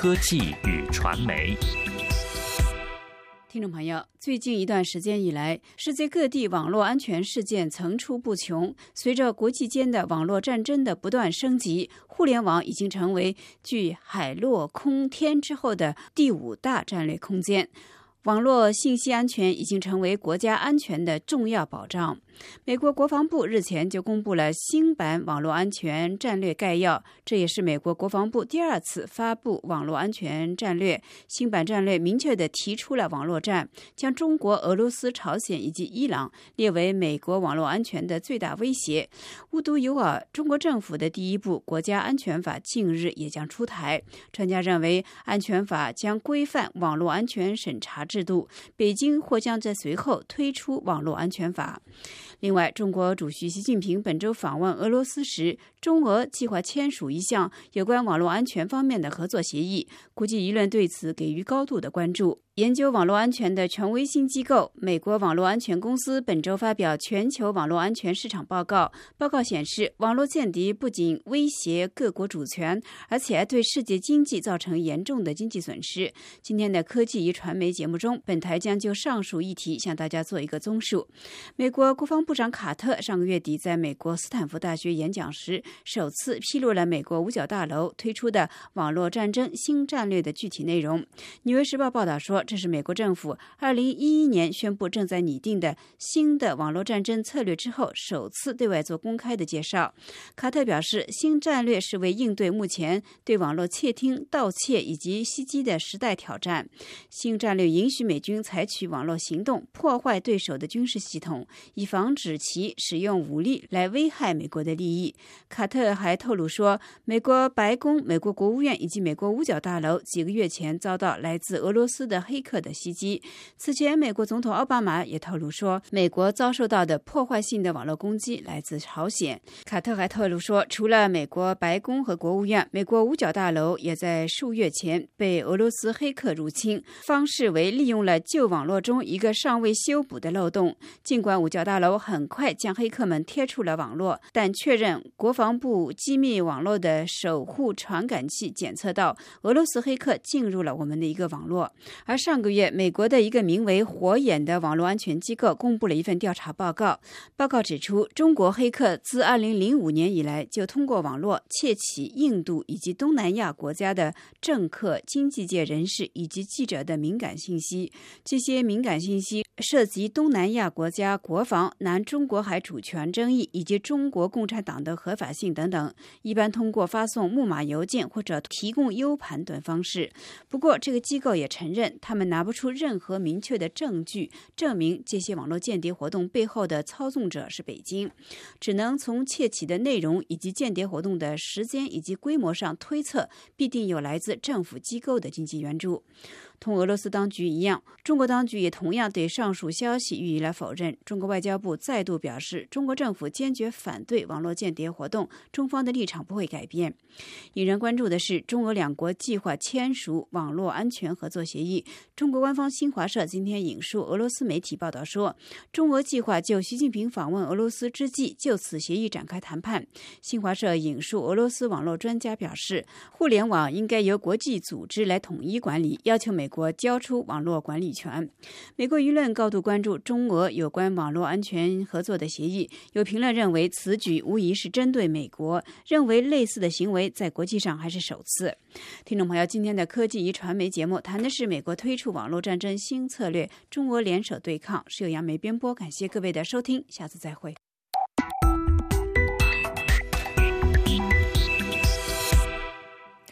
科技与传媒。听众朋友，最近一段时间以来，世界各地网络安全事件层出不穷。随着国际间的网络战争的不断升级，互联网已经成为继海陆空天之后的第五大战略空间。网络信息安全已经成为国家安全的重要保障。美国国防部日前就公布了新版网络安全战略概要，这也是美国国防部第二次发布网络安全战略。新版战略明确地提出了网络战，将中国、俄罗斯、朝鲜以及伊朗列为美国网络安全的最大威胁。无独有偶，中国政府的第一部国家安全法近日也将出台。专家认为，安全法将规范网络安全审查制度，北京或将在随后推出网络安全法。另外，中国主席习近平本周访问俄罗斯时，中俄计划签署一项有关网络安全方面的合作协议，估计舆论对此给予高度的关注。研究网络安全的权威性机构美国网络安全公司本周发表全球网络安全市场报告。报告显示，网络间谍不仅威胁各国主权，而且还对世界经济造成严重的经济损失。今天的科技与传媒节目中，本台将就上述议题向大家做一个综述。美国国防部长卡特上个月底在美国斯坦福大学演讲时，首次披露了美国五角大楼推出的网络战争新战略的具体内容。《纽约时报》报道说。这是美国政府二零一一年宣布正在拟定的新的网络战争策略之后，首次对外做公开的介绍。卡特表示，新战略是为应对目前对网络窃听、盗窃以及袭击的时代挑战。新战略允许美军采取网络行动，破坏对手的军事系统，以防止其使用武力来危害美国的利益。卡特还透露说，美国白宫、美国国务院以及美国五角大楼几个月前遭到来自俄罗斯的黑。客的袭击。此前，美国总统奥巴马也透露说，美国遭受到的破坏性的网络攻击来自朝鲜。卡特还透露说，除了美国白宫和国务院，美国五角大楼也在数月前被俄罗斯黑客入侵，方式为利用了旧网络中一个尚未修补的漏洞。尽管五角大楼很快将黑客们贴出了网络，但确认国防部机密网络的守护传感器检测到俄罗斯黑客进入了我们的一个网络，而上。个月，美国的一个名为“火眼”的网络安全机构公布了一份调查报告。报告指出，中国黑客自2005年以来就通过网络窃取印度以及东南亚国家的政客、经济界人士以及记者的敏感信息。这些敏感信息涉及东南亚国家国防、南中国海主权争议以及中国共产党的合法性等等。一般通过发送木马邮件或者提供 U 盘等方式。不过，这个机构也承认，他们。拿不出任何明确的证据证明这些网络间谍活动背后的操纵者是北京，只能从窃取的内容以及间谍活动的时间以及规模上推测，必定有来自政府机构的经济援助。同俄罗斯当局一样，中国当局也同样对上述消息予以了否认。中国外交部再度表示，中国政府坚决反对网络间谍活动，中方的立场不会改变。引人关注的是，中俄两国计划签署网络安全合作协议。中国官方新华社今天引述俄罗斯媒体报道说，中俄计划就习近平访问俄罗斯之际就此协议展开谈判。新华社引述俄罗斯网络专家表示，互联网应该由国际组织来统一管理，要求美。国交出网络管理权。美国舆论高度关注中俄有关网络安全合作的协议。有评论认为，此举无疑是针对美国，认为类似的行为在国际上还是首次。听众朋友，今天的科技与传媒节目谈的是美国推出网络战争新策略，中俄联手对抗。是由杨梅编播，感谢各位的收听，下次再会。